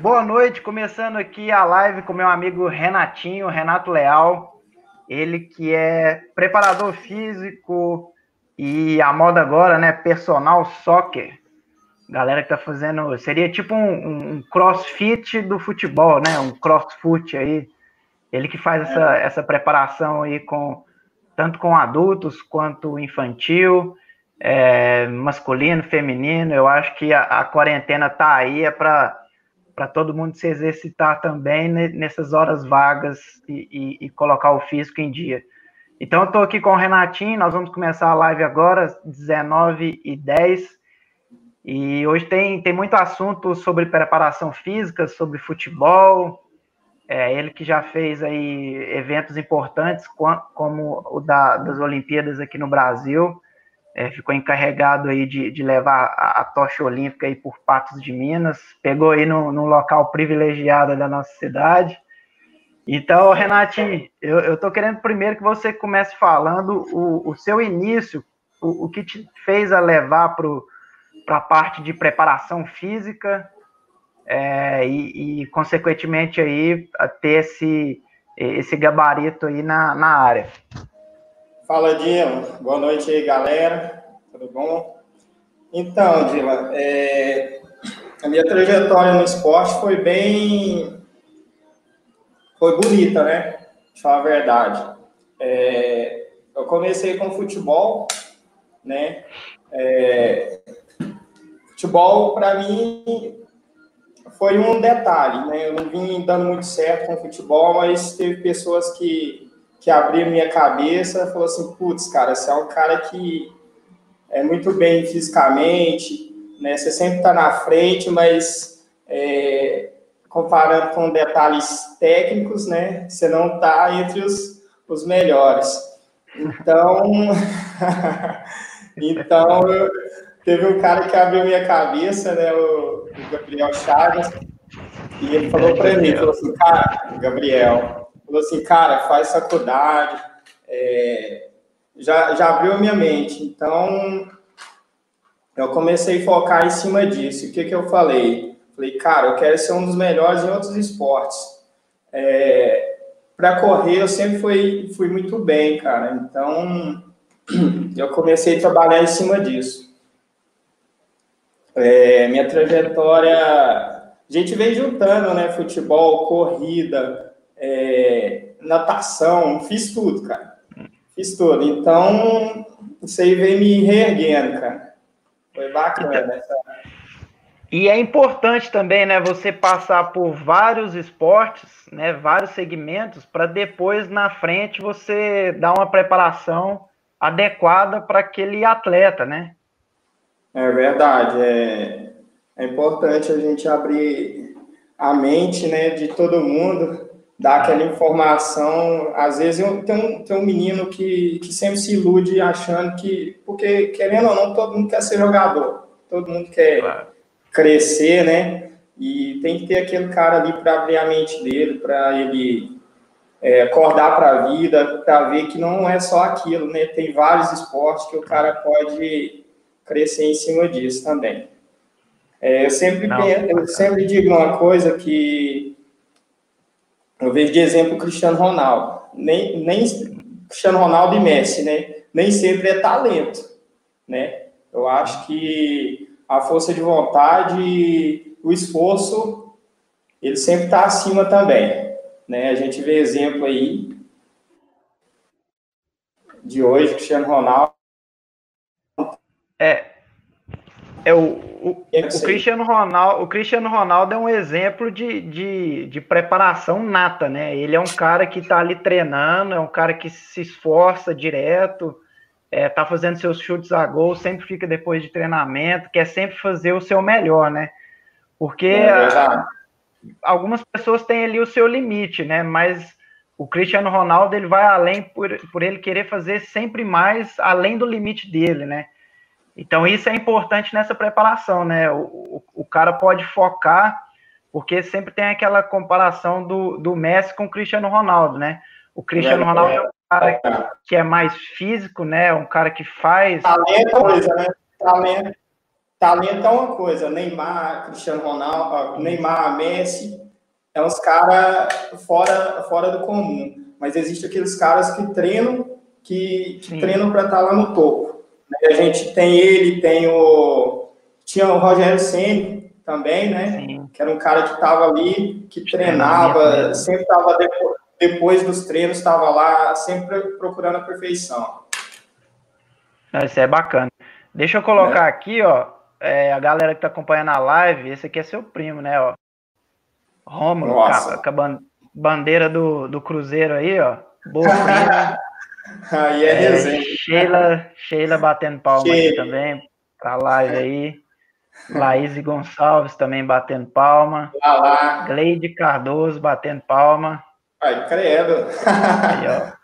Boa noite, começando aqui a live com meu amigo Renatinho, Renato Leal. Ele que é preparador físico e a moda agora, né, personal soccer. Galera que tá fazendo, seria tipo um, um crossfit do futebol, né, um crossfoot aí. Ele que faz essa, essa preparação aí com tanto com adultos quanto infantil, é, masculino, feminino. Eu acho que a, a quarentena tá aí é para para todo mundo se exercitar também nessas horas vagas e, e, e colocar o físico em dia. Então, eu estou aqui com o Renatinho, nós vamos começar a live agora, 19 e 10 e hoje tem, tem muito assunto sobre preparação física, sobre futebol, é, ele que já fez aí eventos importantes, como o da, das Olimpíadas aqui no Brasil, é, ficou encarregado aí de, de levar a, a, tocha olímpica aí por Patos de Minas, pegou aí no local privilegiado da nossa cidade. Então, Renatinho, eu estou querendo primeiro que você comece falando o, o seu início, o, o que te fez a levar para a parte de preparação física é, e, e, consequentemente, aí, a ter esse, esse gabarito aí na, na área. Fala, Dila. Boa noite aí, galera. Tudo bom? Então, Dila, é... a minha trajetória no esporte foi bem. Foi bonita, né? De falar a verdade. É... Eu comecei com futebol, né? É... Futebol, para mim, foi um detalhe, né? Eu não vim dando muito certo com futebol, mas teve pessoas que que abriu minha cabeça, falou assim, putz, cara, você é um cara que é muito bem fisicamente, né? Você sempre está na frente, mas é, comparando com detalhes técnicos, né? Você não está entre os, os melhores. Então, então teve um cara que abriu minha cabeça, né? O, o Gabriel Chagas, e ele falou para mim, falou assim, cara, Gabriel, falou assim, cara, faz faculdade, é, já, já abriu minha mente. Então, eu comecei a focar em cima disso. O que, que eu falei? Falei, cara, eu quero ser um dos melhores em outros esportes. É, para correr, eu sempre fui, fui muito bem, cara. Então, eu comecei a trabalhar em cima disso. É, minha trajetória, a gente vem juntando, né? Futebol, corrida, é, natação, fiz tudo, cara. Fiz tudo. Então, isso aí veio me reerguendo, cara. Foi bacana essa. E é importante também, né, você passar por vários esportes, né, vários segmentos, para depois na frente você dar uma preparação adequada para aquele atleta, né? É verdade. É, é importante a gente abrir a mente, né, de todo mundo dar aquela informação. Às vezes tem um, tem um menino que, que sempre se ilude achando que. Porque, querendo ou não, todo mundo quer ser jogador, todo mundo quer claro. crescer, né? E tem que ter aquele cara ali para abrir a mente dele, para ele é, acordar para a vida, para ver que não é só aquilo, né? Tem vários esportes que o cara pode crescer em cima disso também. É, eu, sempre, eu sempre digo uma coisa que eu vejo de exemplo o Cristiano Ronaldo. Nem, nem Cristiano Ronaldo e Messi, né? Nem sempre é talento, né? Eu acho que a força de vontade, o esforço, ele sempre está acima também, né? A gente vê exemplo aí de hoje, Cristiano Ronaldo. É, é o, o, o, Cristiano Ronaldo, o Cristiano Ronaldo é um exemplo de, de, de, preparação nata, né? Ele é um cara que está ali treinando, é um cara que se esforça direto, é, tá fazendo seus chutes a gol, sempre fica depois de treinamento, quer sempre fazer o seu melhor, né? Porque é algumas pessoas têm ali o seu limite, né? Mas o Cristiano Ronaldo ele vai além por, por ele querer fazer sempre mais além do limite dele, né? Então, isso é importante nessa preparação, né? O, o, o, cara pode focar, porque sempre tem aquela comparação do, do Messi com o Cristiano Ronaldo, né? O Cristiano é, Ronaldo é um cara que, que, é mais físico, né? Um cara que faz. Talento, coisa, né? Talento. talento é uma coisa, Neymar, Cristiano Ronaldo, Neymar, Messi, é uns caras fora, fora do comum. Mas existe aqueles caras que treinam, que, que treinam para estar tá lá no topo. A gente tem ele, tem o. Tinha o Rogério Senni também, né? Sim. Que era um cara que estava ali, que treinava, sempre estava depois, depois dos treinos, estava lá, sempre procurando a perfeição. Isso é bacana. Deixa eu colocar é. aqui, ó, é, a galera que está acompanhando a live, esse aqui é seu primo, né, ó. Rômulo, com a bandeira do, do Cruzeiro aí, ó. Boa prima. aí é, é Sheila, Sheila batendo palma Sheila. aqui também, pra live aí. Laís Gonçalves também batendo palma. Lá, lá. Gleide Cardoso batendo palma. Ai, credo. Aí, ó.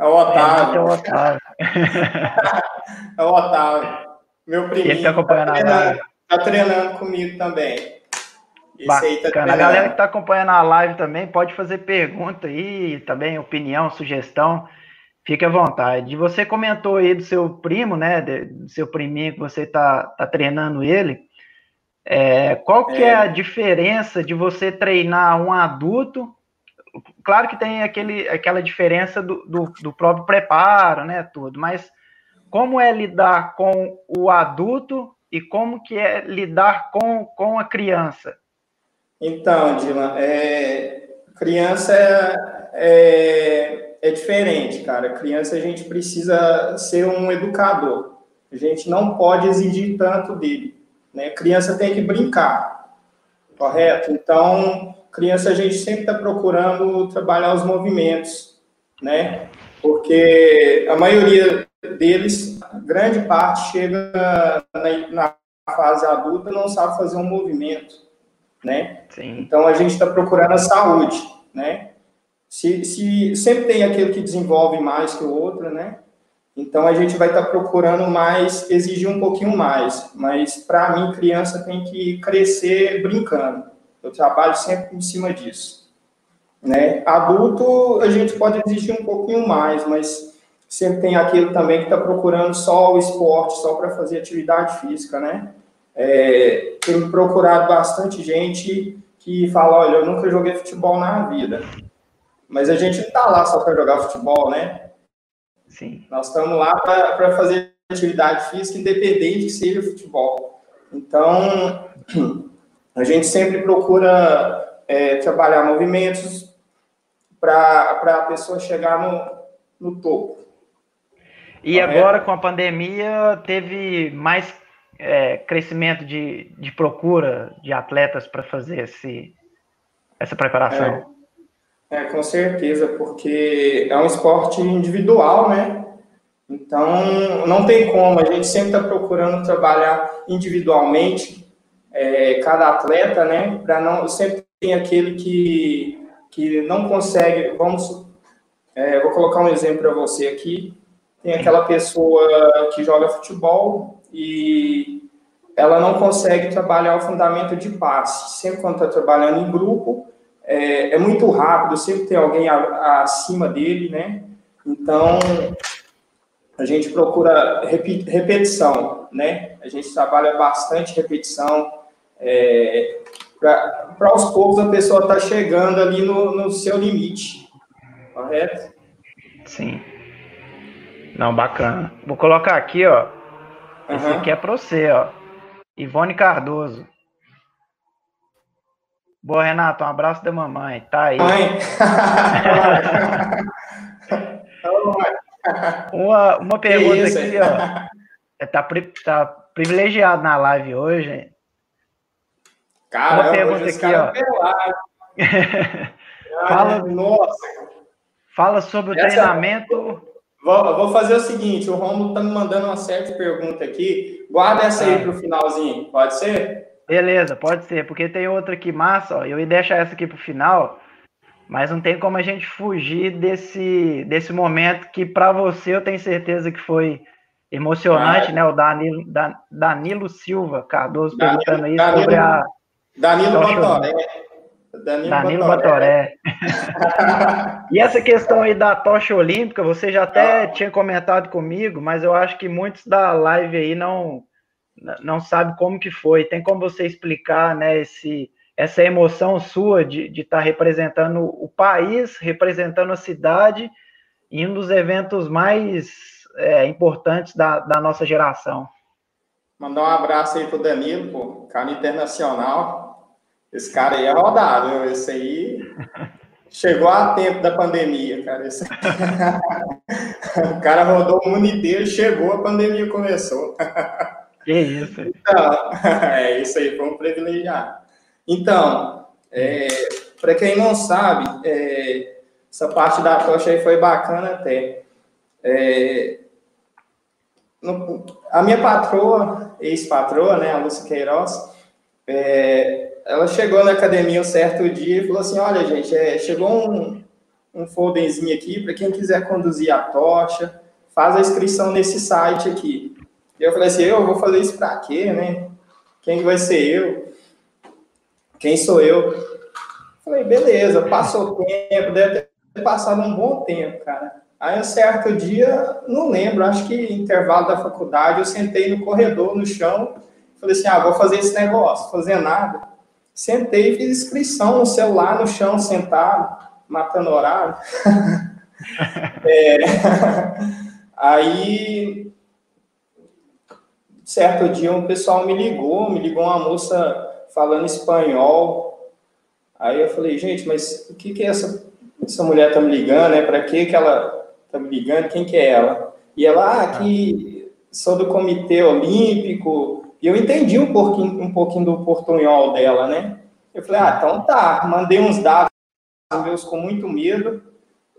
É o Otávio. É o Otávio. é o Otávio. Meu priminho. Ele tá acompanhando tá treinando, tá treinando comigo também. Esse tá Bacana. Tá a galera que está acompanhando a live também pode fazer pergunta aí, também opinião, sugestão. Fique à vontade. Você comentou aí do seu primo, né? Do seu priminho que você está tá treinando ele. É, qual que é. é a diferença de você treinar um adulto? Claro que tem aquele, aquela diferença do, do, do próprio preparo, né? Tudo, mas como é lidar com o adulto e como que é lidar com, com a criança? Então, Dylan, é, criança é, é, diferente, cara. Criança a gente precisa ser um educador. A gente não pode exigir tanto dele. Né? Criança tem que brincar, correto? Então, criança a gente sempre está procurando trabalhar os movimentos, né? Porque a maioria deles, grande parte chega na, na fase adulta não sabe fazer um movimento, né? Sim. Então a gente está procurando a saúde, né? Se, se sempre tem aquele que desenvolve mais que o outro, né? Então a gente vai estar tá procurando mais, exigir um pouquinho mais. Mas para mim, criança tem que crescer brincando. Eu trabalho sempre em cima disso. Né? Adulto, a gente pode exigir um pouquinho mais, mas sempre tem aquele também que está procurando só o esporte, só para fazer atividade física, né? É, tenho procurado bastante gente que fala, olha, eu nunca joguei futebol na vida. Mas a gente não está lá só para jogar futebol, né? Sim. Nós estamos lá para fazer atividade física, independente que seja futebol. Então, a gente sempre procura é, trabalhar movimentos para a pessoa chegar no, no topo. E agora, com a pandemia, teve mais é, crescimento de, de procura de atletas para fazer esse, essa preparação. É, é, com certeza, porque é um esporte individual, né? Então, não tem como, a gente sempre está procurando trabalhar individualmente, é, cada atleta, né? Para não. Sempre tem aquele que, que não consegue. Vamos. É, vou colocar um exemplo para você aqui tem aquela pessoa que joga futebol e ela não consegue trabalhar o fundamento de passe. Sempre quando está trabalhando em grupo, é, é, muito rápido, sempre tem alguém a, a, acima dele, né? Então, a gente procura repetição, né? A gente trabalha bastante repetição, é, para aos poucos a pessoa estar tá chegando ali no, no seu limite, correto? Sim. Não, bacana. Vou colocar aqui, ó. Uhum. Esse aqui é para você, ó. Ivone Cardoso. Boa, Renato. Um abraço da mamãe. Tá aí. Mãe. uma, uma pergunta aqui, ó. Tá, tá privilegiado na live hoje. Caramba, uma pergunta aqui, ó. fala, Nossa. fala sobre o Essa... treinamento Vou, vou fazer o seguinte: o Romulo está me mandando uma certa pergunta aqui. Guarda essa aí ah. para o finalzinho, pode ser? Beleza, pode ser, porque tem outra aqui massa, ó, eu ia deixar essa aqui para o final, mas não tem como a gente fugir desse, desse momento que para você eu tenho certeza que foi emocionante, ah, né? O Danilo, Danilo Silva Cardoso Danilo, perguntando aí Danilo, sobre a. Danilo Batoré. Danilo, Danilo Batoré. e essa questão aí da tocha olímpica, você já até ah. tinha comentado comigo, mas eu acho que muitos da live aí não não sabe como que foi. Tem como você explicar, né, esse, essa emoção sua de estar tá representando o país, representando a cidade em um dos eventos mais é, importantes da, da nossa geração. Mandar um abraço aí pro Danilo, pô, cara internacional. Esse cara aí é rodado, esse aí chegou a tempo da pandemia, cara. Esse... o cara rodou o mundo inteiro, chegou, a pandemia começou. Que isso? Então, é isso aí, foi um privilegiado. Então, é, para quem não sabe, é, essa parte da tocha aí foi bacana até. É, no, a minha patroa, ex-patroa, né, a Lúcia Queiroz, é, ela chegou na academia um certo dia e falou assim, olha, gente, é, chegou um, um folderzinho aqui para quem quiser conduzir a tocha, faz a inscrição nesse site aqui. E eu falei assim, eu vou fazer isso para quê, né? Quem vai ser eu? Quem sou eu? Falei, beleza, passou tempo, deve ter passado um bom tempo, cara. Aí, um certo dia, não lembro, acho que intervalo da faculdade, eu sentei no corredor, no chão, falei assim, ah, vou fazer esse negócio, fazer nada. Sentei e fiz inscrição no celular, no chão, sentado, matando horário. é, aí, certo dia, um pessoal me ligou, me ligou uma moça falando espanhol. Aí eu falei, gente, mas o que que essa, essa mulher tá me ligando, né? Para que que ela tá me ligando, quem que é ela? E ela, ah, que sou do Comitê Olímpico, e eu entendi um pouquinho, um pouquinho do portunhol dela, né? Eu falei, ah, então tá, mandei uns dados meus com muito medo,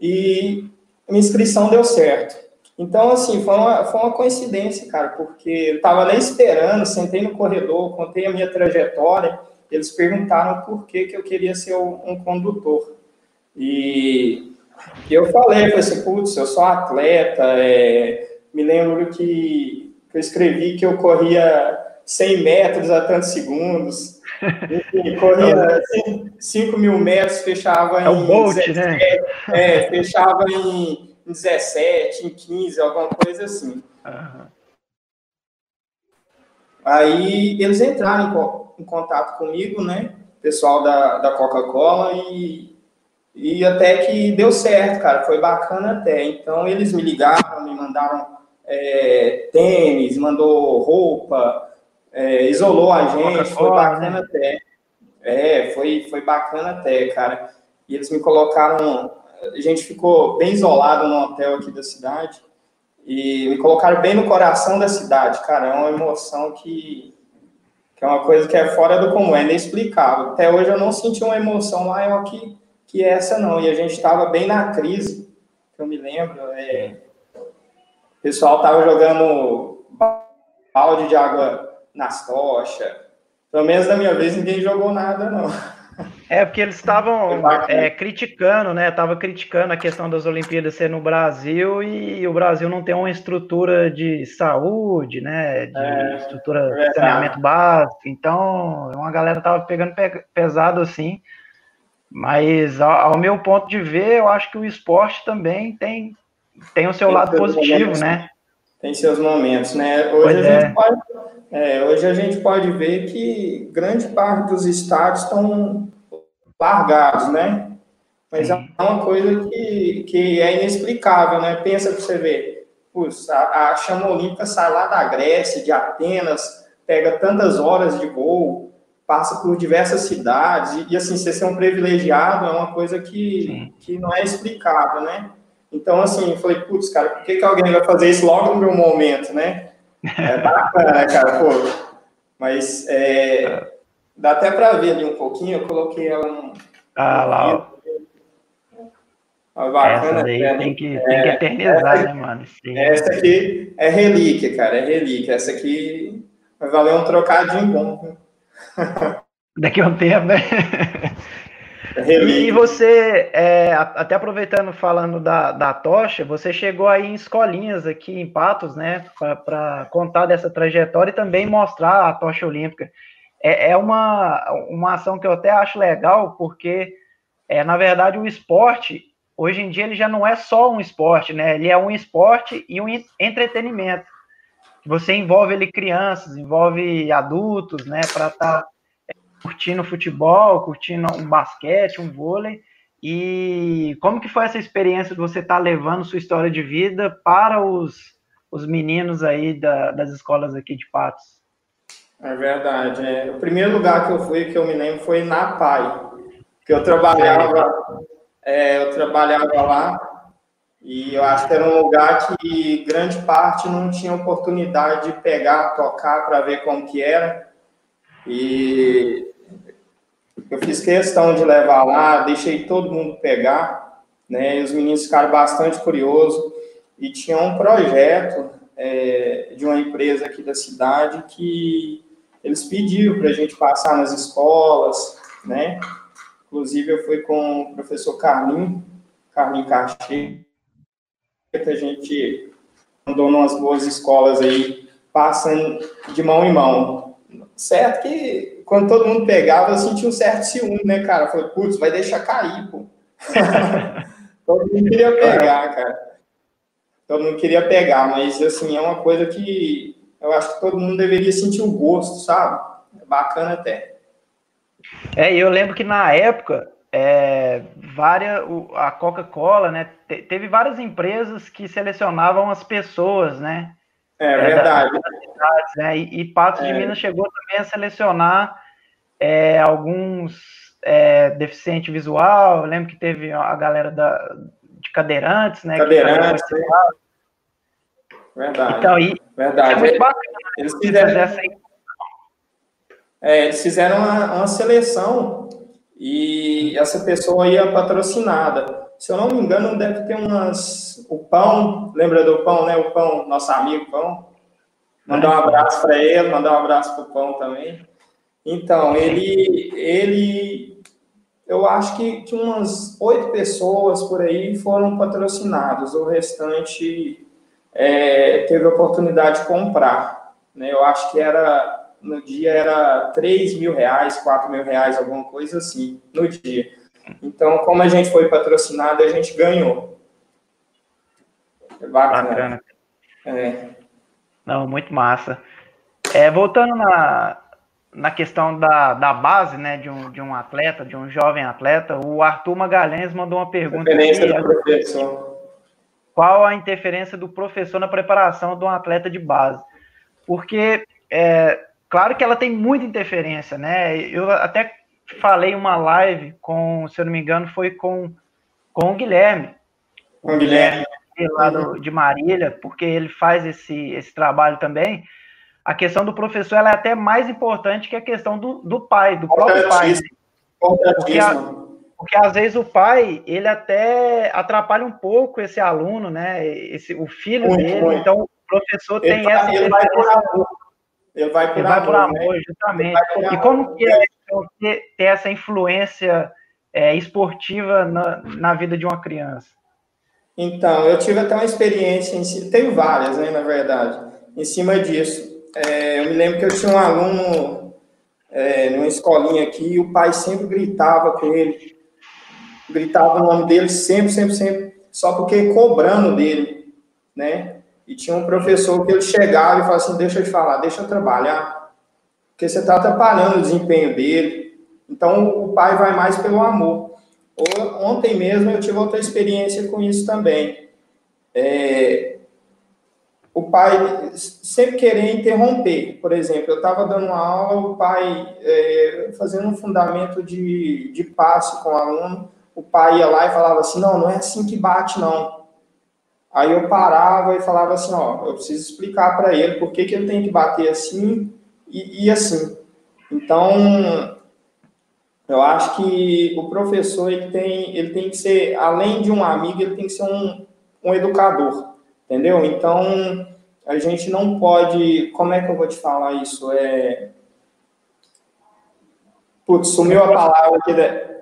e minha inscrição deu certo. Então, assim, foi uma, foi uma coincidência, cara, porque eu estava nem esperando, sentei no corredor, contei a minha trajetória, eles perguntaram por que, que eu queria ser um condutor. E eu falei, falei assim, putz, eu sou atleta, é, me lembro que, eu escrevi que eu corria 100 metros a tantos segundos, enfim, corria 5 mil metros, fechava é em... Bolt, 17, né? É, fechava em 17, em 15, alguma coisa assim. Uhum. Aí eles entraram em, em contato comigo, né, pessoal da, da Coca-Cola, e e até que deu certo, cara, foi bacana até. Então eles me ligaram, me mandaram é, tênis, mandou roupa, é, isolou a gente, foi bacana né? até. É, foi, foi bacana até, cara. E eles me colocaram, a gente ficou bem isolado no hotel aqui da cidade, e me colocaram bem no coração da cidade, cara. É uma emoção que, que é uma coisa que é fora do comum, é inexplicável. Até hoje eu não senti uma emoção maior que que essa não. E a gente estava bem na crise, que eu me lembro. É, o pessoal estava jogando balde de água nas tochas. Pelo menos na minha vez ninguém jogou nada, não. É, porque eles estavam é, criticando, né? Tava criticando a questão das Olimpíadas ser no Brasil e o Brasil não tem uma estrutura de saúde, né? De é, estrutura de saneamento básico. Então, uma galera tava pegando pesado assim. Mas, ao, ao, meu ponto de ver, eu acho que o esporte também tem, tem o seu tem lado positivo, momentos, né? Tem seus momentos, né? Hoje a, é. gente pode, é, hoje a gente pode ver que grande parte dos estádios estão largados, né? Mas é uma coisa que, que é inexplicável, né? Pensa que você vê, Puxa, a, a chama olímpica sai lá da Grécia, de Atenas, pega tantas horas de voo, passa por diversas cidades, e, e assim, você ser um privilegiado é uma coisa que, que não é explicável, né? Então, assim, eu falei, putz, cara, por que, que alguém vai fazer isso logo no meu momento, né? É bacana, cara, pô. Mas é, dá até para ver ali um pouquinho, eu coloquei ela no. Ah, lá, ó. bacana, essa daí né? tem, que, é, tem que eternizar, essa, né, mano? Sim. Essa aqui é relíquia, cara, é relíquia. Essa aqui vai valer um trocadinho bom. Daqui a um tempo, né? E você, é, até aproveitando falando da, da tocha, você chegou aí em escolinhas aqui em Patos, né, para contar dessa trajetória e também mostrar a tocha olímpica. É, é, uma, uma ação que eu até acho legal, porque, é, na verdade, o esporte, hoje em dia, ele já não é só um esporte, né, ele é um esporte e um entretenimento. você envolve ali crianças, envolve adultos, né, para estar tá curtindo futebol, curtindo um basquete, um vôlei. E como que foi essa experiência de você estar tá levando sua história de vida para os, os meninos aí da, das escolas aqui de Patos? É verdade. É. O primeiro lugar que eu fui, que eu me lembro, foi na PAI, que eu trabalhava, é, eu trabalhava lá e eu acho que era um lugar que grande parte não tinha oportunidade de pegar, tocar para ver como que era. E eu fiz questão de levar lá, deixei todo mundo pegar, né? E os meninos ficaram bastante curiosos e tinha um projeto é, de uma empresa aqui da cidade que eles pediram para a gente passar nas escolas, né? Inclusive, eu fui com o professor Carlinho, Carlinho Cachê, que a gente andou umas boas escolas aí, passando de mão em mão. Certo que quando todo mundo pegava, eu sentia um certo ciúme, né, cara? Falei, putz, vai deixar cair, pô. todo mundo queria pegar, cara. Todo mundo queria pegar, mas, assim, é uma coisa que eu acho que todo mundo deveria sentir o gosto, sabe? É bacana até. É, eu lembro que na época, é, várias, a Coca-Cola, né, teve várias empresas que selecionavam as pessoas, né? É, verdade. cidades, né, e, e Patos é. de Minas chegou também a selecionar é, alguns é, deficiente visual. Eu lembro que teve a galera da, de cadeirantes, né? Cadeirantes, Verdade. Então, e, Verdade. É muito bacana. Eles fizeram, é, eles fizeram uma, uma, seleção e essa pessoa ia patrocinada. Se eu não me engano, deve ter umas. O Pão, lembra do Pão, né? O Pão, nosso amigo Pão. Mandar um abraço para ele, mandar um abraço para o Pão também. Então, ele, ele, eu acho que, que umas oito pessoas por aí foram patrocinadas, o restante é, teve a oportunidade de comprar. Né? Eu acho que era no dia era 3 mil reais, 4 mil reais, alguma coisa assim, no dia. Então, como a gente foi patrocinado, a gente ganhou. É bacana. bacana. É. Não, muito massa. É, voltando na, na questão da, da base, né, de um, de um atleta, de um jovem atleta, o Arthur Magalhães mandou uma pergunta. Aqui, do professor qual a interferência do professor na preparação de um atleta de base. Porque, é, claro que ela tem muita interferência, né? Eu até falei uma live com, se eu não me engano, foi com, com o Guilherme. Com o Guilherme. Lá do, de Marília, porque ele faz esse, esse trabalho também. A questão do professor é até mais importante que a questão do, do pai, do próprio pai. Né? Porque a, porque às vezes o pai, ele até atrapalha um pouco esse aluno, né? Esse, o filho muito, dele. Muito. Então, o professor ele tem vai, essa. Ele vai por amor. Ele vai por ele amor, vai por amor né? justamente. Por e como que é ter, ter essa influência é, esportiva na, na vida de uma criança? Então, eu tive até uma experiência, em, tenho várias, né, na verdade, em cima disso. É, eu me lembro que eu tinha um aluno é, numa escolinha aqui e o pai sempre gritava com ele gritava o nome dele sempre, sempre, sempre, só porque cobrando dele, né? E tinha um professor que ele chegava e falava assim, deixa eu te falar, deixa eu trabalhar, porque você está atrapalhando o desempenho dele. Então, o pai vai mais pelo amor. Ontem mesmo eu tive outra experiência com isso também. É, o pai sempre querer interromper. Por exemplo, eu estava dando uma aula, o pai é, fazendo um fundamento de, de passe com o aluno, o pai ia lá e falava assim, não, não é assim que bate, não. Aí eu parava e falava assim, ó, eu preciso explicar para ele por que, que ele tem que bater assim e, e, assim. Então, eu acho que o professor ele tem, ele tem que ser, além de um amigo, ele tem que ser um, um educador, entendeu? Então, a gente não pode, como é que eu vou te falar isso? É, putz, sumiu a palavra aqui,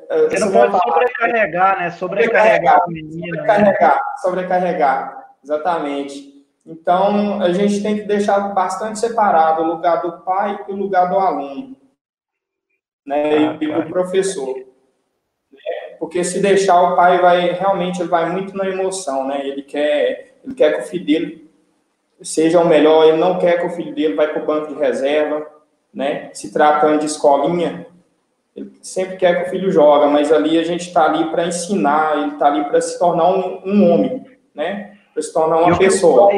você não pode sobrecarregar, né? Sobrecarregar o menino. Né? Sobrecarregar, né? sobrecarregar, exatamente. Então, a gente tem que deixar bastante separado o lugar do pai e o lugar do aluno, né? Ah, e do professor. Né? Porque se deixar, o pai vai, realmente, ele vai muito na emoção, né? Ele quer, ele quer que o filho dele seja o melhor, ele não quer que o filho dele vá para o banco de reserva, né? Se tratando de escolinha, ele sempre quer que o filho joga, mas ali a gente está ali para ensinar, ele está ali para se tornar um, um homem, né? Para se tornar uma pessoa.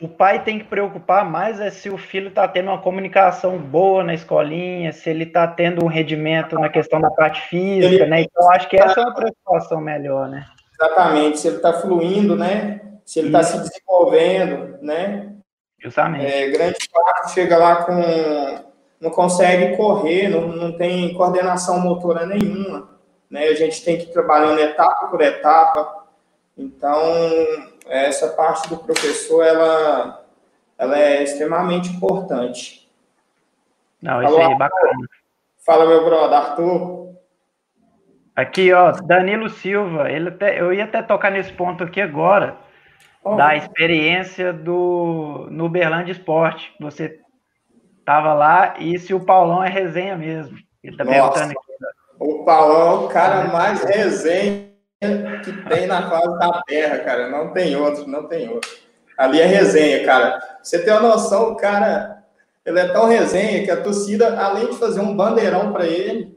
O pai tem que preocupar mais é se o filho está tendo uma comunicação boa na escolinha, se ele está tendo um rendimento na questão da parte física, ele, né? Então acho que essa é uma preocupação melhor, né? Exatamente, se ele está fluindo, né? Se ele está se desenvolvendo, né? Justamente. É, grande parte chega lá com não consegue correr, não, não tem coordenação motora nenhuma, né? A gente tem que ir trabalhando etapa por etapa. Então, essa parte do professor, ela, ela é extremamente importante. Não, isso aí é bacana. Fala, meu brother, Arthur. Aqui, ó, Danilo Silva, ele até, eu ia até tocar nesse ponto aqui agora, oh. da experiência do no Uberlândia Esporte. Você tava lá e se o Paulão é resenha mesmo. Ele tá Nossa, perguntando aqui. O Paulão é o cara mais resenha que tem na face da terra, cara. Não tem outro, não tem outro. Ali é resenha, cara. Você tem uma noção, o cara, ele é tão resenha que a torcida, além de fazer um bandeirão para ele,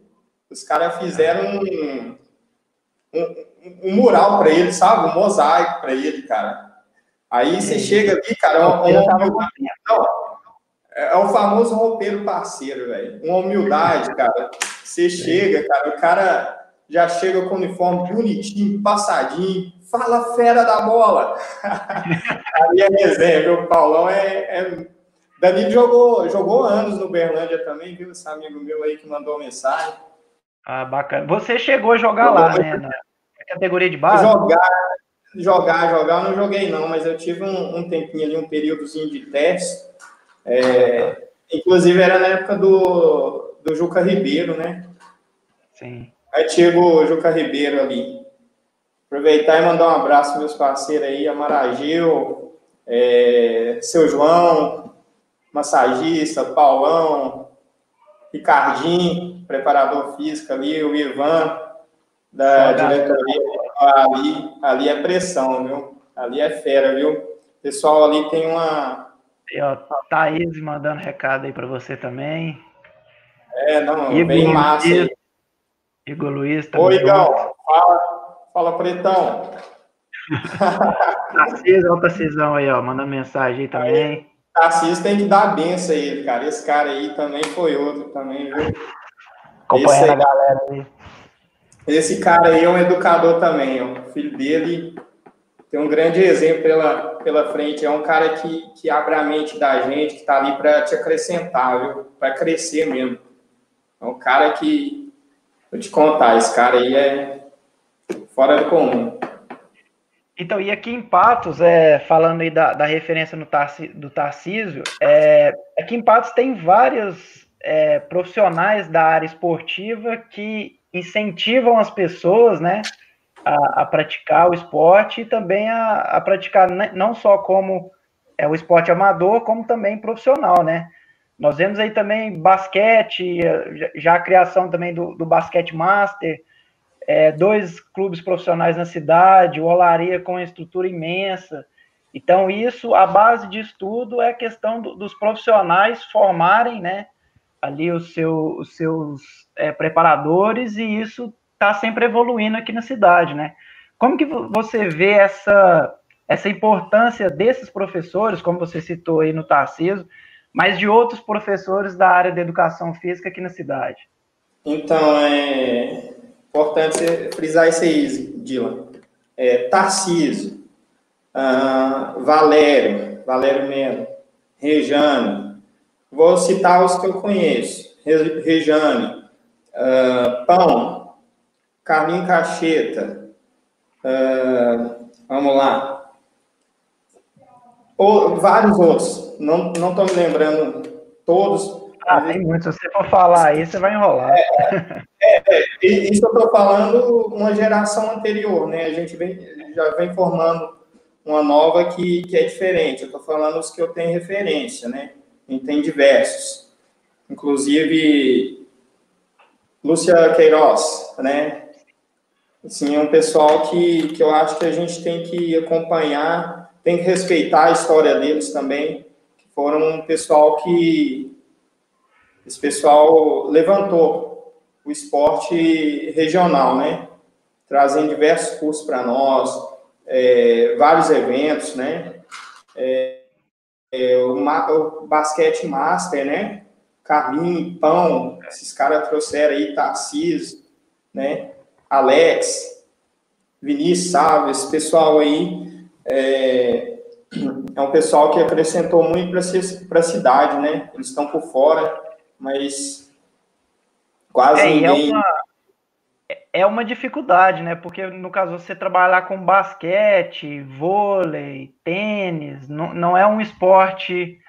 os caras fizeram um, um, um mural para ele, sabe? Um mosaico para ele, cara. Aí você chega ali, cara, é, uma, é, é o famoso roupeiro parceiro, velho. Uma humildade, cara. Você chega, cara, o cara já chega com o uniforme bonitinho, passadinho, fala fera da bola. Ali é resenha, viu? O Paulão é, é... Danilo jogou, jogou anos no Berlândia também, viu? Esse amigo meu aí que mandou mensagem. Ah, bacana. Você chegou a jogar jogou lá, né? Na categoria de base? Jogar, jogar, jogar, não joguei não, mas eu tive um, um tempinho ali, um períodozinho de teste. É, inclusive era na época do, do Juca Ribeiro, né? Sim. Antigo Juca Ribeiro ali. Aproveitar e mandar um abraço meus parceiros aí, Amaragil, é, seu João, massagista, Paulão, Ricardinho, preparador físico ali, o Ivan, da diretoria. Ali, ali é pressão, viu? Ali é fera, viu? O pessoal ali tem uma. E, ó, Thaís mandando recado aí para você também. É, não, Igor bem massa aí. Igor Luiz também. Oi, Igor. Fala, fala, Pretão. Tarcísio, olha o Tarcísio aí, ó, manda mensagem aí também. Tarcísio tem que dar a benção a ele, cara. Esse cara aí também foi outro também, viu? Acompanhando a galera aí. Esse cara aí é um educador também, ó. O filho dele tem um grande exemplo pela, pela frente. É um cara que, que abre a mente da gente, que está ali para te acrescentar, viu? Para crescer mesmo. É um cara que, vou te contar, esse cara aí é fora do comum. Então, e aqui em Patos, é, falando aí da, da referência no Tarci, do Tarcísio, é, aqui em Patos tem vários é, profissionais da área esportiva que incentivam as pessoas, né, a, a praticar o esporte e também a, a, praticar não só como é o esporte amador, como também profissional, né? Nós vemos aí também basquete, já a criação também do, do basquete master, é, dois clubes profissionais na cidade, o Olaria com uma estrutura imensa. Então, isso, a base de estudo é a questão do, dos profissionais formarem, né, ali os, seu, os seus é, preparadores e isso está sempre evoluindo aqui na cidade, né? Como que você vê essa, essa importância desses professores, como você citou aí no Tarciso, mas de outros professores da área da educação física aqui na cidade? Então, é importante frisar isso aí, Dylan. É, Tarciso, uh, Valério, Valério Melo, Rejane, vou citar os que eu conheço, Rejane, uh, Pão, Carlinho Cacheta, uh, vamos lá, ou, vários outros, não estou me lembrando todos. Ah, tem muitos, se você for falar aí, você vai enrolar. É, é, é isso eu estou falando uma geração anterior, né? A gente vem, já vem formando uma nova que, que é diferente. Eu estou falando os que eu tenho referência, né? Gente tem diversos. Inclusive, Lúcia Queiroz, né? Assim, é um pessoal que, que eu acho que a gente tem que acompanhar tem que respeitar a história deles também, foram um pessoal que esse pessoal levantou o esporte regional, né? Trazendo diversos cursos para nós, é, vários eventos, né? É, é, o, o, basquete master, né? Carlinhos, Pão, esses caras trouxeram aí, Tarcísio, né? Alex, Vinícius Salves, esse pessoal aí é, é um pessoal que acrescentou muito para a cidade, né? Eles estão por fora, mas quase é, é ninguém... É uma, é uma dificuldade, né? Porque no caso você trabalhar com basquete, vôlei, tênis, não, não é um esporte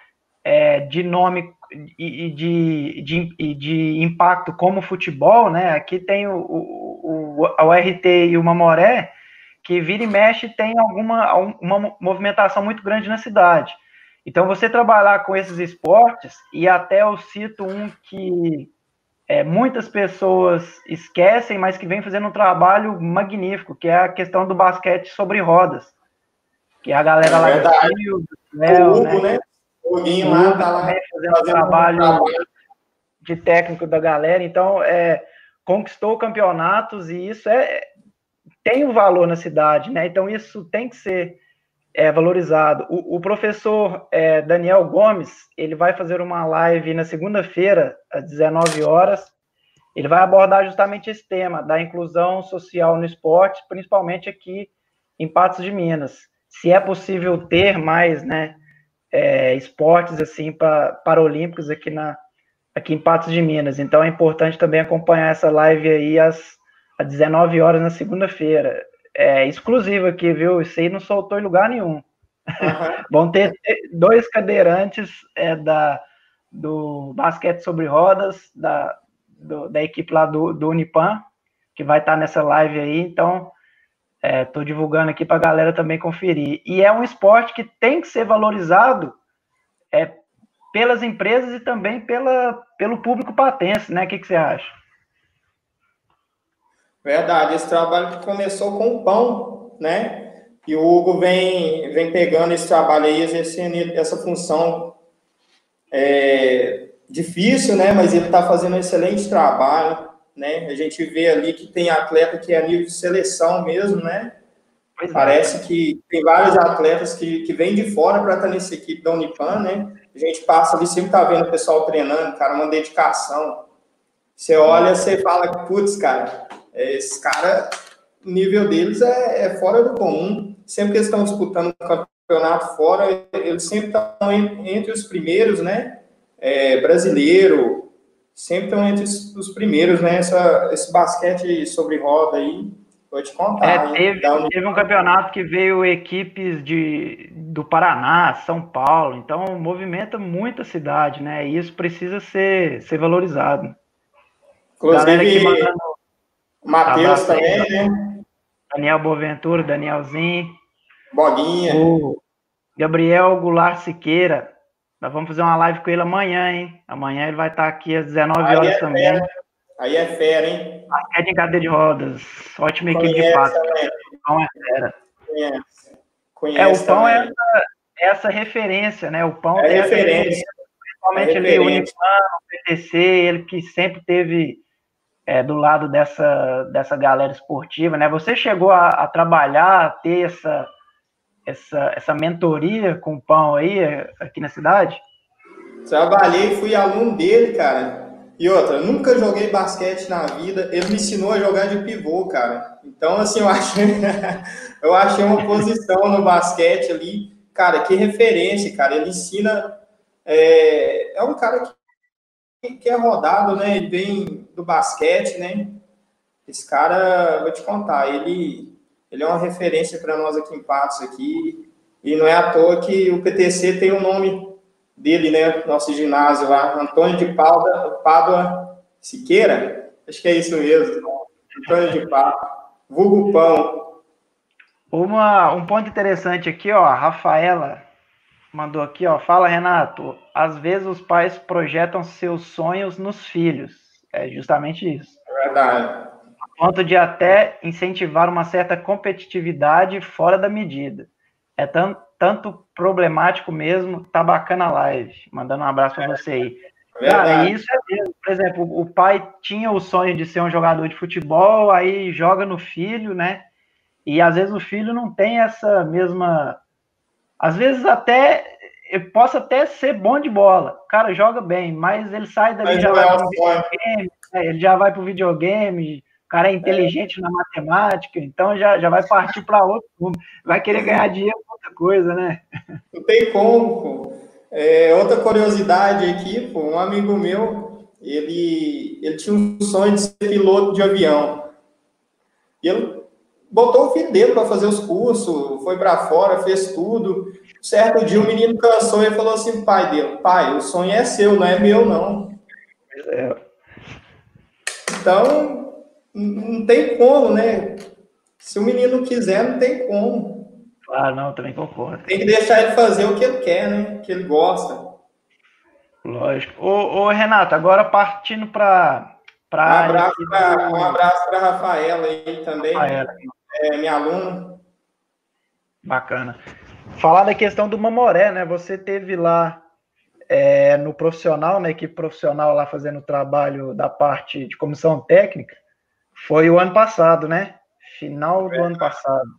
é, de nome e, de, de, de impacto como o futebol, né? Aqui tem o, o, o, RT e o Mamoré, que vira e mexe tem alguma uma movimentação muito grande na cidade. Então, você trabalhar com esses esportes, e até eu cito um que é, muitas pessoas esquecem, mas que vem fazendo um trabalho magnífico, que é a questão do basquete sobre rodas. Que é a galera é lá do Rio, do Léo, né? né? Foguinho lá, tá lá fazendo, fazendo trabalho, trabalho de técnico da galera. Então, é, conquistou campeonatos e isso é tem um valor na cidade, né? Então, isso tem que ser é, valorizado. O, o professor é, Daniel Gomes, ele vai fazer uma live na segunda-feira, às 19 horas. Ele vai abordar justamente esse tema da inclusão social no esporte, principalmente aqui em Patos de Minas. Se é possível ter mais, né, é, esportes assim para paralímpicos aqui na aqui em Patos de Minas. Então é importante também acompanhar essa live aí às, às 19 horas na segunda-feira. É exclusivo aqui, viu? Isso aí não soltou em lugar nenhum. Uhum. Vão ter dois cadeirantes é, da, do basquete sobre rodas, da, do, da equipe lá do, do Unipan, que vai estar nessa live aí. Então, Estou é, divulgando aqui para a galera também conferir. E é um esporte que tem que ser valorizado é, pelas empresas e também pela, pelo público patense, né? O que, que você acha? Verdade, esse trabalho que começou com o pão, né? E o Hugo vem, vem pegando esse trabalho aí, exercendo essa função é, difícil, né? Mas ele está fazendo um excelente trabalho né? A gente vê ali que tem atleta que é nível de seleção mesmo, né? Pois é. Parece é. que tem vários atletas que, que vêm de fora para estar nessa equipe da Unipan, né? A gente passa ali, sempre tá vendo o pessoal treinando, cara, uma dedicação. Você olha, você fala, putz, cara, esse cara, o nível deles é, é fora do comum. Sempre que eles estão disputando um campeonato fora, eles sempre estão entre os primeiros, né? É, brasileiro, sempre estão entre os primeiros, né? Essa, esse basquete sobre roda aí, vou te contar. É, teve, um... teve, um... campeonato que veio equipes de, do Paraná, São Paulo, então movimenta muito a cidade, né? E isso precisa ser, ser valorizado. Inclusive, Matheus também, né? Daniel Boaventura, Danielzinho. Boguinha. O Gabriel Goulart Siqueira, nós vamos fazer uma live com ele amanhã, hein? Amanhã ele vai estar aqui às 19 Aí horas é também. Fera. Aí é fera, hein? Basquete em cadeira de rodas. Ótima equipe de pato. O pão é fera. Conhece. Conhece é, o pão é essa, essa, referência, né? O pão é referência. Principalmente é ali o Unipan, o PTC, ele que sempre teve é, do lado dessa, dessa galera esportiva, né? Você chegou a, a trabalhar, a ter essa essa, essa mentoria com o Pão aí, aqui na cidade? Trabalhei, fui aluno dele, cara. E outra, nunca joguei basquete na vida. Ele me ensinou a jogar de pivô, cara. Então, assim, eu achei, eu achei uma posição no basquete ali. Cara, que referência, cara. Ele ensina. É, é um cara que, que é rodado, né? Ele vem do basquete, né? Esse cara, vou te contar, ele ele é uma referência para nós aqui em Patos aqui, e não é à toa que o PTC tem o nome dele, né, nosso ginásio lá, Antônio de Pádua, Pádua Siqueira, acho que é isso mesmo, Antônio de Pádua, vulgo pão. Uma, um ponto interessante aqui, ó, a Rafaela mandou aqui, ó, fala Renato, às vezes os pais projetam seus sonhos nos filhos, é justamente isso. É verdade ponto de até incentivar uma certa competitividade fora da medida. É, tam, tanto problemático mesmo, tá bacana a live. Mandando um abraço para você aí. Cara, isso é mesmo. Por exemplo, o pai tinha o sonho de ser um jogador de futebol, aí joga no filho, né? E às vezes o filho não tem essa mesma. Às vezes até. Eu posso até ser bom de bola. O cara joga bem, mas ele sai dali já vai é pro videogame, né? ele já vai pro videogame, cara é inteligente é. na matemática, então já, já vai partir para outro mundo. Vai querer ganhar dinheiro com outra coisa, né? Não tem como, pô. É, outra curiosidade aqui, pô, um amigo meu, ele, ele tinha um sonho de ser piloto de avião. E ele botou o filho dele para fazer os cursos, foi para fora, fez tudo. Certo dia o menino cansou e falou assim, pai dele, pai, o sonho é seu, não é meu, não. É. Então, não tem como, né? Se o menino quiser, não tem como. Ah, não, também concordo. Tem que deixar ele fazer o que ele quer, né? O que ele gosta. Lógico. Ô, ô Renato, agora partindo para. Um abraço para um abraço para Rafaela aí também. Rafaela. É, minha aluna. Bacana. Falar da questão do Mamoré, né? Você teve lá é, no profissional, na equipe profissional lá fazendo o trabalho da parte de comissão técnica, foi o ano passado, né? Final do é. ano passado.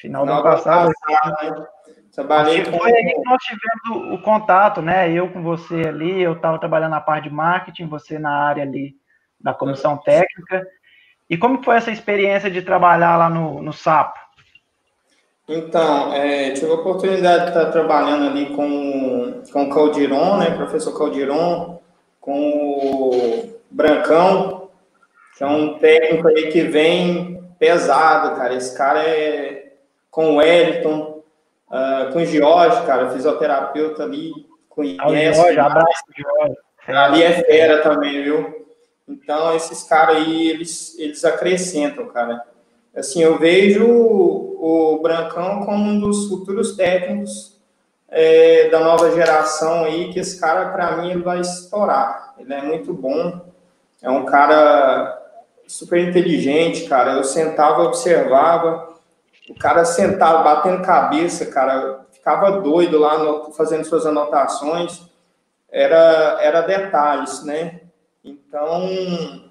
Final do ano passado. passado? Trabalhei com... Foi aí que nós tivemos o contato, né? Eu com você ali, eu estava trabalhando na parte de marketing, você na área ali da comissão técnica. E como foi essa experiência de trabalhar lá no, no Sapo? Então, é, tive a oportunidade de estar trabalhando ali com, com o Caldiron, né? Professor Caldiron, com o Brancão, que é um técnico aí que vem pesado, cara. Esse cara é com o Wellington, uh, com o Jorge, cara, fisioterapeuta ali, conhece. Jorge, abraço, Jorge. Ali é fera também, viu? Então, esses caras aí, eles, eles acrescentam, cara. Assim, eu vejo o, o Brancão como um dos futuros técnicos é, da nova geração aí, que esse cara, para mim, ele vai estourar. Ele é muito bom, é um cara super inteligente, cara. Eu sentava, observava, o cara sentado, batendo cabeça, cara, ficava doido lá no, fazendo suas anotações. Era, era detalhes, né? Então,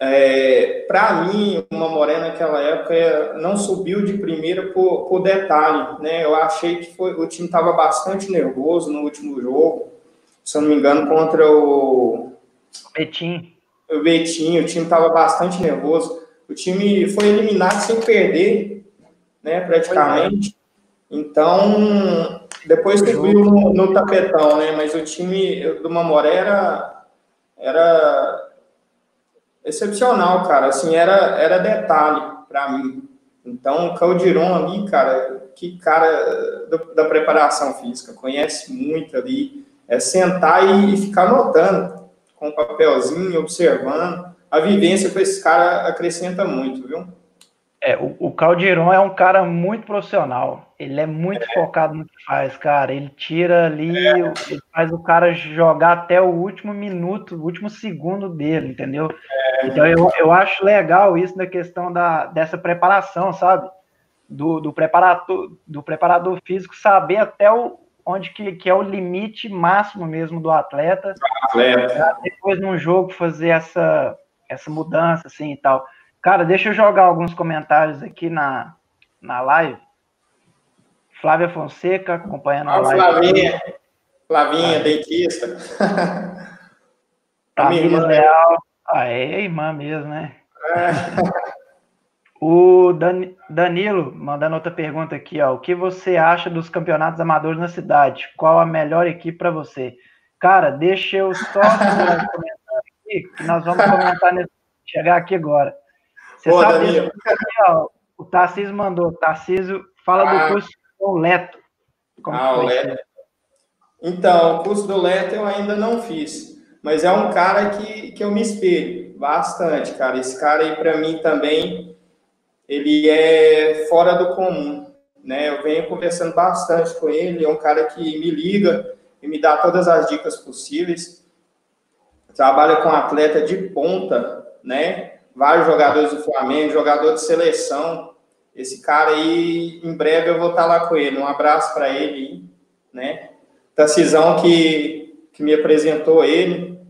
é, para mim, uma morena naquela época não subiu de primeira por, por detalhe, né? Eu achei que foi, o time estava bastante nervoso no último jogo, se eu não me engano, contra o Betinho. O Betinho, o time estava bastante nervoso. O time foi eliminado sem perder, né, praticamente. Então, depois subiu no, no tapetão, né? Mas o time do Mamoré era, era excepcional, cara. Assim, era, era detalhe para mim. Então, o Caldiron ali, cara, que cara do, da preparação física, conhece muito ali. É sentar e, e ficar anotando com um papelzinho, observando a vivência com esse cara acrescenta muito, viu? É, o, o Caldeirão é um cara muito profissional. Ele é muito é. focado no que faz, cara. Ele tira ali, é. ele faz o cara jogar até o último minuto, o último segundo dele, entendeu? É. Então eu, eu acho legal isso na questão da, dessa preparação, sabe? Do, do, preparador, do preparador físico saber até o, onde que, que é o limite máximo mesmo do atleta. atleta. Depois, num jogo, fazer essa essa mudança, assim, e tal. Cara, deixa eu jogar alguns comentários aqui na, na live. Flávia Fonseca, acompanhando a, a live. Flavinha, Flavinha, dentista. Tamires Leal. Ah, é irmã mesmo, né? É. O Dan, Danilo mandando outra pergunta aqui, ó. O que você acha dos campeonatos amadores na cidade? Qual a melhor equipe para você? Cara, deixa eu só aqui, que nós vamos comentar nesse, chegar aqui agora. Você sabe aqui, ó, o Tarcísio mandou, Tarcísio fala ah. do curso do Leto. Ah, o Leto. Então, o curso do Leto eu ainda não fiz, mas é um cara que, que eu me espelho bastante, cara. Esse cara aí, para mim, também, ele é fora do comum, né? Eu venho conversando bastante com ele, é um cara que me liga e me dá todas as dicas possíveis trabalha com atleta de ponta, né? Vários jogadores do Flamengo, jogador de seleção. Esse cara aí, em breve eu vou estar lá com ele. Um abraço para ele, né? Tarcisão que, que me apresentou ele.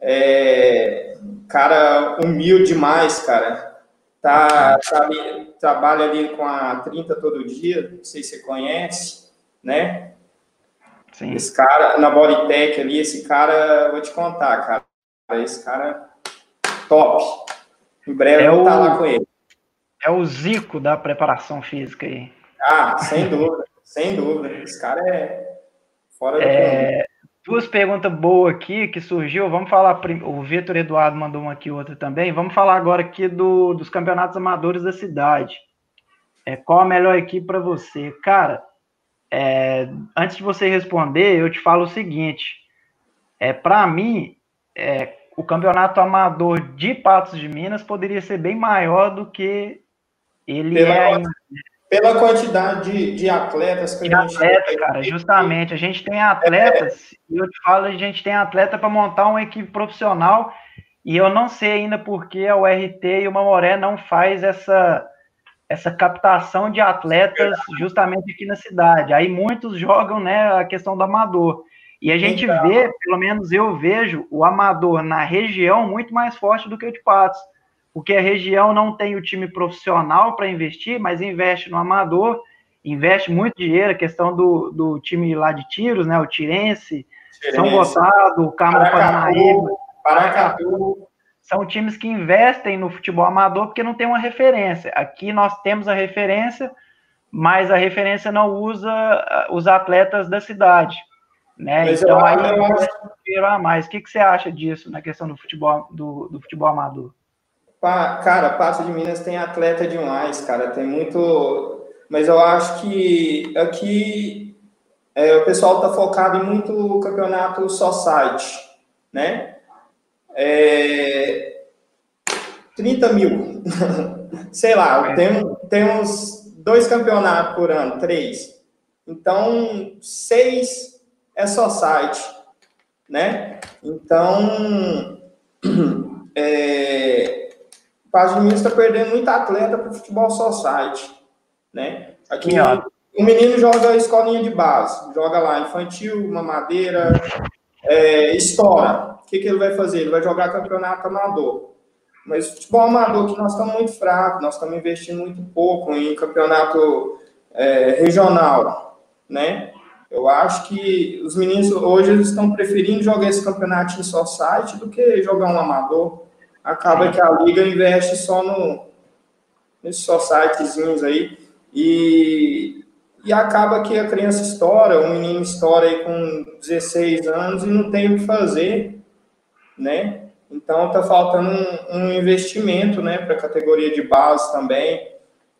É, cara humilde demais, cara. Tá, tá trabalha ali com a 30 todo dia, não sei se você conhece, né? Sim. Esse cara, na Bodytech ali, esse cara, vou te contar, cara. Esse cara, top. Em breve é eu vou estar lá com ele. É o Zico da preparação física aí. Ah, sem dúvida, sem dúvida. Esse cara é fora do é, Duas perguntas boas aqui que surgiu. Vamos falar. O Vitor Eduardo mandou uma aqui, outra também. Vamos falar agora aqui do, dos campeonatos amadores da cidade. É, qual a melhor equipe para você? Cara, é, antes de você responder, eu te falo o seguinte: é, para mim, é, o campeonato amador de Patos de Minas poderia ser bem maior do que ele pela, é ainda. Pela quantidade de, de atletas que de a gente atleta, tem. cara, justamente. A gente tem atletas, é. e eu te falo, a gente tem atleta para montar uma equipe profissional, e eu não sei ainda porque a URT e o Mamoré não faz essa essa captação de atletas justamente aqui na cidade. Aí muitos jogam né, a questão do amador. E a gente então, vê, pelo menos eu vejo, o amador na região muito mais forte do que o de Patos porque a região não tem o time profissional para investir, mas investe no amador, investe muito dinheiro, a questão do, do time lá de tiros, né? O Tirense, Tirense. São Gotado, o Carmo Paranaíba, Paracatu. São times que investem no futebol amador porque não tem uma referência. Aqui nós temos a referência, mas a referência não usa ah, os atletas da cidade. Né? Mas então eu, aí eu acho... a mais. O que, que você acha disso na questão do futebol, do, do futebol amador? Cara, Passo de Minas tem atleta demais, cara. Tem muito. Mas eu acho que aqui é, o pessoal tá focado em muito campeonato só site, né? É, 30 mil. Sei lá, tem, tem uns dois campeonatos por ano, três. Então, seis é só site, né? Então, é, Paz de Minas está perdendo muito atleta para o futebol society, né? Aqui o menino joga escolinha de base, joga lá infantil, mamadeira, é, estoura. O que, que ele vai fazer? Ele vai jogar campeonato amador. Mas o futebol amador que nós estamos muito fracos, nós estamos investindo muito pouco em campeonato é, regional, né? Eu acho que os meninos hoje eles estão preferindo jogar esse campeonato em society do que jogar um amador acaba que a liga investe só no nesses só sitezinhos aí e, e acaba que a criança estoura, o menino estoura aí com 16 anos e não tem o que fazer, né? Então tá faltando um, um investimento, né, para a categoria de base também.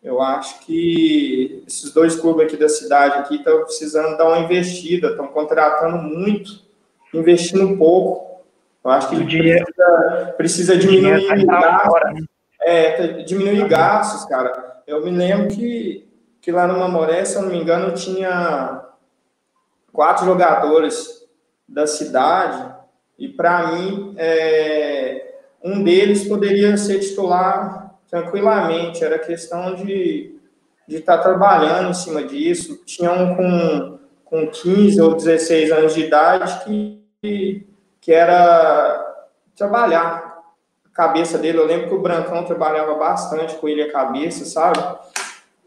Eu acho que esses dois clubes aqui da cidade aqui estão precisando dar uma investida, estão contratando muito, investindo pouco. Eu acho que precisa, precisa diminuir tá gastos. Né? É, diminuir gastos, cara. Eu me lembro que, que lá no Mamoré, se eu não me engano, tinha quatro jogadores da cidade e para mim é, um deles poderia ser titular tranquilamente. Era questão de de estar tá trabalhando em cima disso. Tinha um com, com 15 ou 16 anos de idade que que era trabalhar a cabeça dele. Eu lembro que o Brancão trabalhava bastante com ele a cabeça, sabe?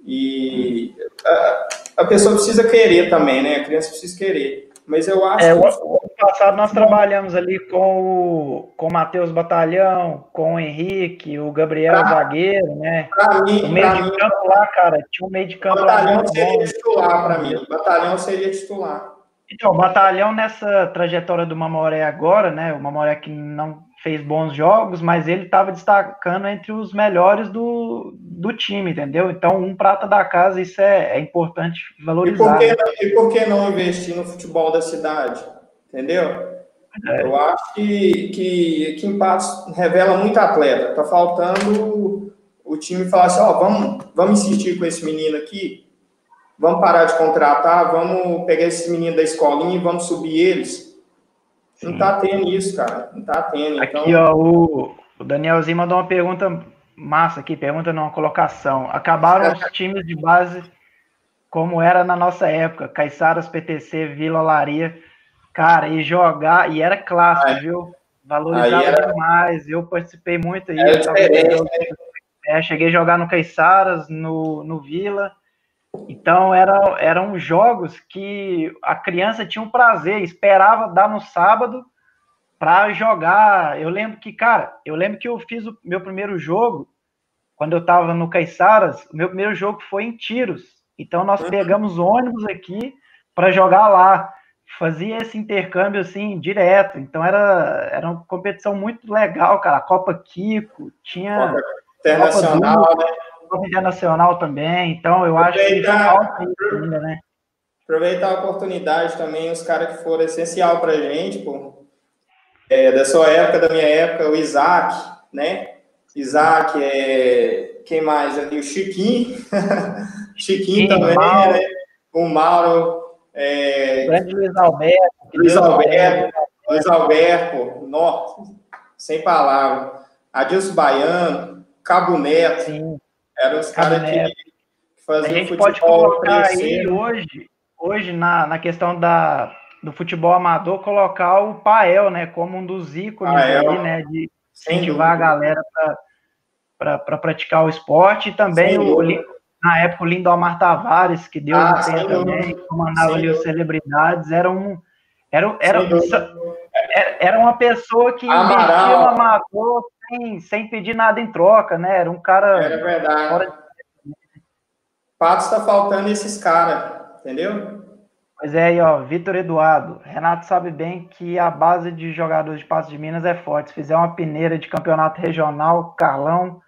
E a, a pessoa precisa querer também, né? A criança precisa querer. Mas eu acho é, que... O ano passado nós trabalhamos ali com o, com o Matheus Batalhão, com o Henrique, o Gabriel pra, Zagueiro, né? Mim, o meio de mim, campo lá, cara, tinha um meio de campo batalhão lá. Seria bom. titular para mim. O batalhão seria titular. Então, o Batalhão nessa trajetória do Mamoré agora, né? O Mamoré que não fez bons jogos, mas ele estava destacando entre os melhores do, do time, entendeu? Então, um prata da casa, isso é, é importante valorizar. E por, que, e por que não investir no futebol da cidade? Entendeu? É. Eu acho que, que, que revela muito atleta. Tá faltando o time falar assim, ó, oh, vamos, vamos insistir com esse menino aqui, vamos parar de contratar, vamos pegar esses meninos da escolinha e vamos subir eles. Sim. Não tá tendo isso, cara. Não tá tendo. Aqui, então... ó, o, o Danielzinho mandou uma pergunta massa aqui, pergunta numa colocação. Acabaram os times de base como era na nossa época, Caiçaras, PTC, Vila Olaria. Cara, e jogar, e era clássico, é. viu? Valorizava era... demais. Eu participei muito aí. Né? É, cheguei a jogar no Caiçaras, no, no Vila. Então era, eram jogos que a criança tinha um prazer, esperava dar no sábado para jogar. Eu lembro que, cara, eu lembro que eu fiz o meu primeiro jogo quando eu estava no Caiçaras. O meu primeiro jogo foi em Tiros. Então nós uhum. pegamos ônibus aqui para jogar lá. Fazia esse intercâmbio assim direto. Então era, era uma competição muito legal, cara. A Copa Kiko, tinha Copa Internacional, Copa né? Copa Internacional também. Então eu acho que falta ainda, né? Aproveitar a oportunidade também, os caras que foram essencial para a gente, pô. É, da sua época, da minha época, o Isaac, né? Isaac, é... quem mais ali? O Chiquinho. Chiquinho também, Mauro. né? O Mauro. É... Grande Luiz Alberto. Luiz Alberto. Luiz Alberto. Nossa, sem palavras. Adilson Baiano, Cabo Neto. Sim. Eram os caras que faziam A gente pode colocar aí hoje, hoje na, na questão da, do futebol amador, colocar o Pael, né? Como um dos ícones Pael. aí, né? De incentivar a galera para pra praticar o esporte. E também o, na época o Lindomar Tavares, que deu ah, tenha também, comandava ali os celebridades, era um. Era, era, era uma pessoa que Amaral. investia no amador sem, sem pedir nada em troca, né? Era um cara. Era verdade. Fora de... Pato está faltando esses caras, entendeu? Pois é, aí, ó, Vitor Eduardo. Renato sabe bem que a base de jogadores de Patos de Minas é forte. Se fizer uma peneira de campeonato regional, Carlão,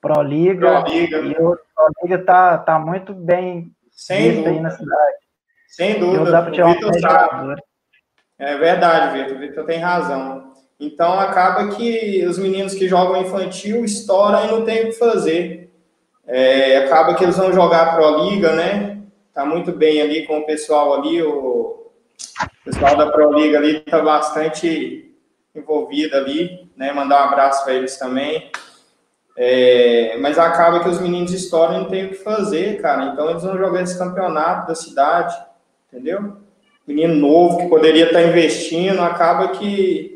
Proliga, Proliga. e o Proliga tá, tá muito bem Sem dúvida. aí na cidade. Sem dúvida. O Vitor sabe. É verdade, Vitor. Vitor tem razão. Então acaba que os meninos que jogam infantil estouram e não tem o que fazer. É, acaba que eles vão jogar Pro Liga, né? Tá muito bem ali com o pessoal ali, o pessoal da Pro Liga ali tá bastante envolvido ali, né? Mandar um abraço para eles também. É, mas acaba que os meninos estouram e não tem o que fazer, cara. Então eles vão jogar esse campeonato da cidade, entendeu? Menino novo que poderia estar investindo, acaba que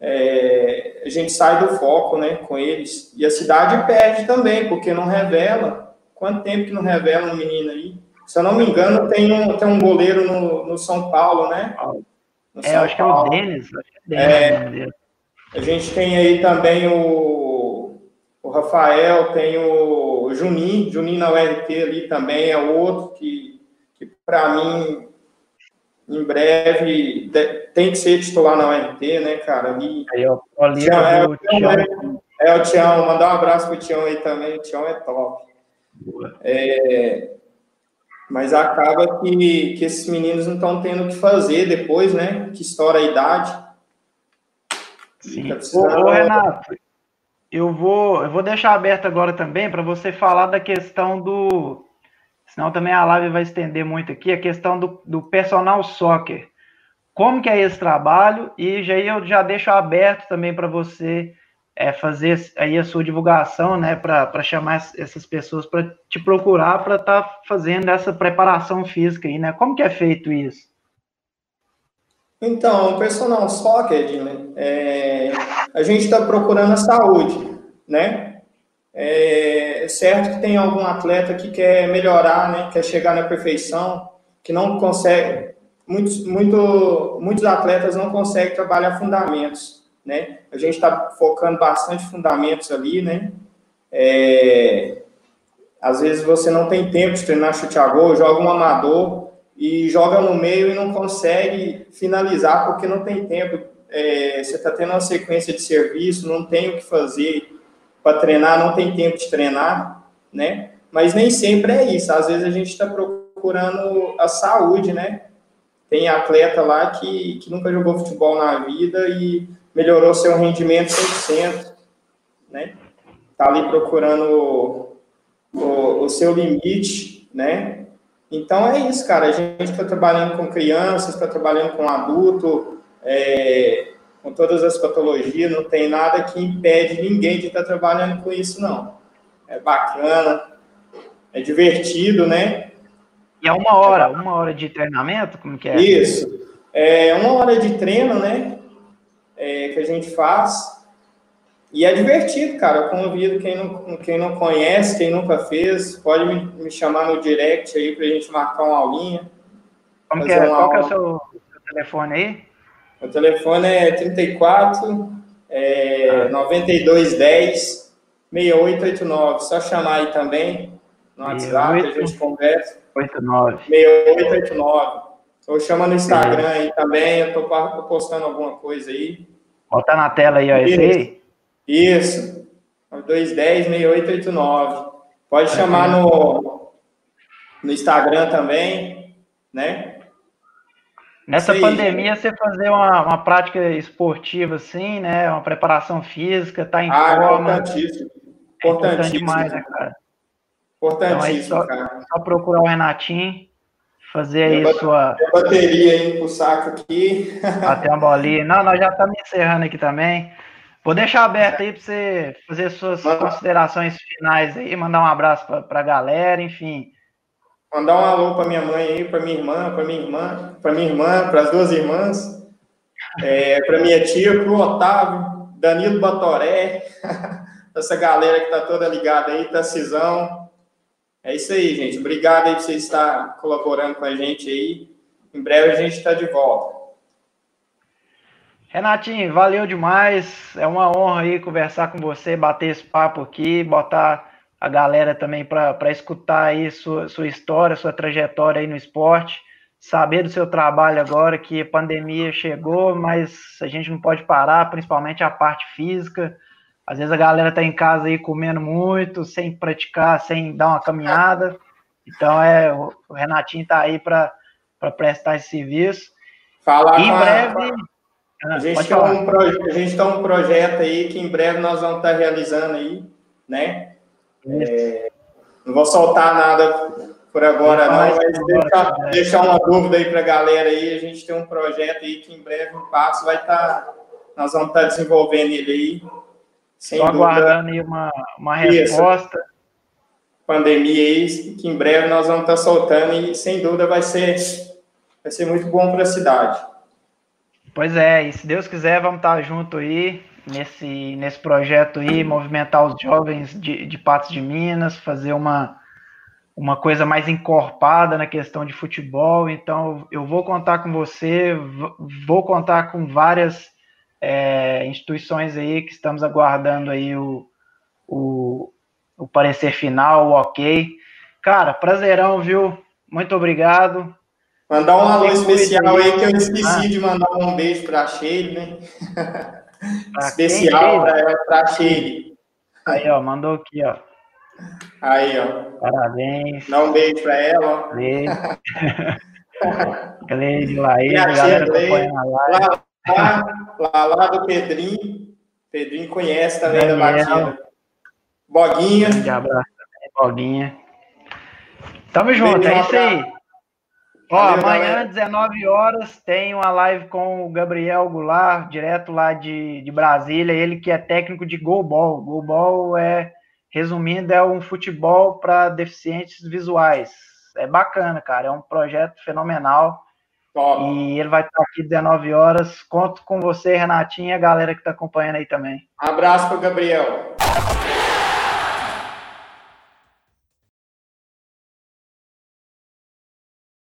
é, a gente sai do foco né, com eles. E a cidade perde também, porque não revela. Quanto tempo que não revela um menino aí? Se eu não me engano, tem um, tem um goleiro no, no São Paulo, né? No é, São acho Paulo. que é o Denis. É, a gente tem aí também o, o Rafael, tem o Juninho, Juninho na URT ali também é outro que, que para mim em breve tem que ser titular na UNT, né, cara? Ali, aí, ó, ali Tião, é, o Tião, é, é, o Tião, mandar um abraço pro Tião aí também, o Tião é top. É, mas acaba que, que esses meninos não estão tendo o que fazer depois, né? Que estoura a idade. Sim. Ô, ô, Renato, eu vou, eu vou deixar aberto agora também para você falar da questão do, senão também a live vai estender muito aqui, a questão do, do personal soccer. Como que é esse trabalho? E já eu já deixo aberto também para você é, fazer aí a sua divulgação, né, para chamar essas pessoas para te procurar para estar tá fazendo essa preparação física aí, né? Como que é feito isso? Então, o personal soccer, é, a gente está procurando a saúde, né? É certo que tem algum atleta que quer melhorar, né, quer chegar na perfeição, que não consegue. Muitos, muito, muitos atletas não conseguem trabalhar fundamentos, né? A gente está focando bastante fundamentos ali, né? É, às vezes você não tem tempo de treinar chute a gol, joga um amador e joga no meio e não consegue finalizar porque não tem tempo. É, você está tendo uma sequência de serviço, não tem o que fazer para treinar, não tem tempo de treinar, né? Mas nem sempre é isso. Às vezes a gente está procurando a saúde, né? Tem atleta lá que, que nunca jogou futebol na vida e melhorou seu rendimento 100%, né? Tá ali procurando o, o, o seu limite, né? Então é isso, cara. A gente está trabalhando com crianças, está trabalhando com adulto, é, com todas as patologias, não tem nada que impede ninguém de estar trabalhando com isso, não. É bacana, é divertido, né? E é uma hora, uma hora de treinamento? Como que é? Isso. É uma hora de treino, né? É, que a gente faz. E é divertido, cara. Eu convido quem não, quem não conhece, quem nunca fez, pode me, me chamar no direct aí pra gente marcar uma aulinha. Como que é? Qual que é o seu, seu, telefone aí? O telefone é 34 é, ah. 9210 6889. Só chamar aí também no WhatsApp, 8, a gente conversa. 89. 6889. Ou chama no Instagram é. aí também, eu tô postando alguma coisa aí. Bota na tela aí, ó, esse aí. Isso. 210-6889. Pode chamar no, no Instagram também, né? Nessa pandemia, você fazer uma, uma prática esportiva assim, né? Uma preparação física, tá em ah, forma. Importantíssimo. É importante demais, né, cara? Importantíssimo, então, só, cara. Só procurar o Renatinho, fazer aí sua. bateria aí pro saco aqui. Bater uma bolinha. Não, nós já estamos encerrando aqui também. Vou deixar aberto aí para você fazer suas considerações finais aí, mandar um abraço para a galera, enfim. Mandar um alô para minha mãe aí, para minha irmã, para minha irmã, para minha irmã, para as duas irmãs, é, para minha tia, para o Otávio, Danilo Batoré, essa galera que está toda ligada aí, Tacisão. É isso aí, gente. Obrigado aí por você estar colaborando com a gente aí. Em breve a gente está de volta. Renatinho, valeu demais. É uma honra aí conversar com você, bater esse papo aqui, botar a galera também para escutar aí sua, sua história, sua trajetória aí no esporte, saber do seu trabalho agora, que a pandemia chegou, mas a gente não pode parar, principalmente a parte física. Às vezes a galera tá em casa aí comendo muito, sem praticar, sem dar uma caminhada. Então é o Renatinho tá aí para prestar esse serviço. Falar em breve. A a, gente tem um a gente tem um projeto aí que em breve nós vamos estar realizando aí, né? É, não vou soltar nada por agora, não, mas deixar, deixar uma dúvida aí para a galera aí. A gente tem um projeto aí que em breve o passo vai estar. Nós vamos estar desenvolvendo ele aí. Sem Só dúvida. aguardando aí uma, uma resposta. Pandemia aí, que em breve nós vamos estar soltando e sem dúvida vai ser, vai ser muito bom para a cidade. Pois é, e se Deus quiser, vamos estar junto aí nesse, nesse projeto aí, movimentar os jovens de, de Patos de Minas, fazer uma, uma coisa mais encorpada na questão de futebol. Então, eu vou contar com você, vou contar com várias é, instituições aí que estamos aguardando aí o, o, o parecer final, o ok. Cara, prazerão, viu? Muito obrigado. Mandar um alô especial aí que eu esqueci ah. de mandar um beijo para a Sheila, né? especial para ela, para a Sheila. Aí, ó, mandou aqui, ó. Aí, ó. Parabéns. Dá um beijo para ela. Beijo. Gleide, Laís, galera acompanhando a live. Lá, lá, lá, do Pedrinho. Pedrinho conhece também Daniel. da batida. Boguinha. Um abraço também, Boguinha. Tamo junto, é isso aí. Ó, amanhã, galera. 19 horas, tem uma live com o Gabriel Goulart, direto lá de, de Brasília, ele que é técnico de goalball. Goalball é, resumindo, é um futebol para deficientes visuais. É bacana, cara, é um projeto fenomenal. Top. E ele vai estar aqui 19 horas. Conto com você, Renatinha, e a galera que está acompanhando aí também. Abraço para o Gabriel.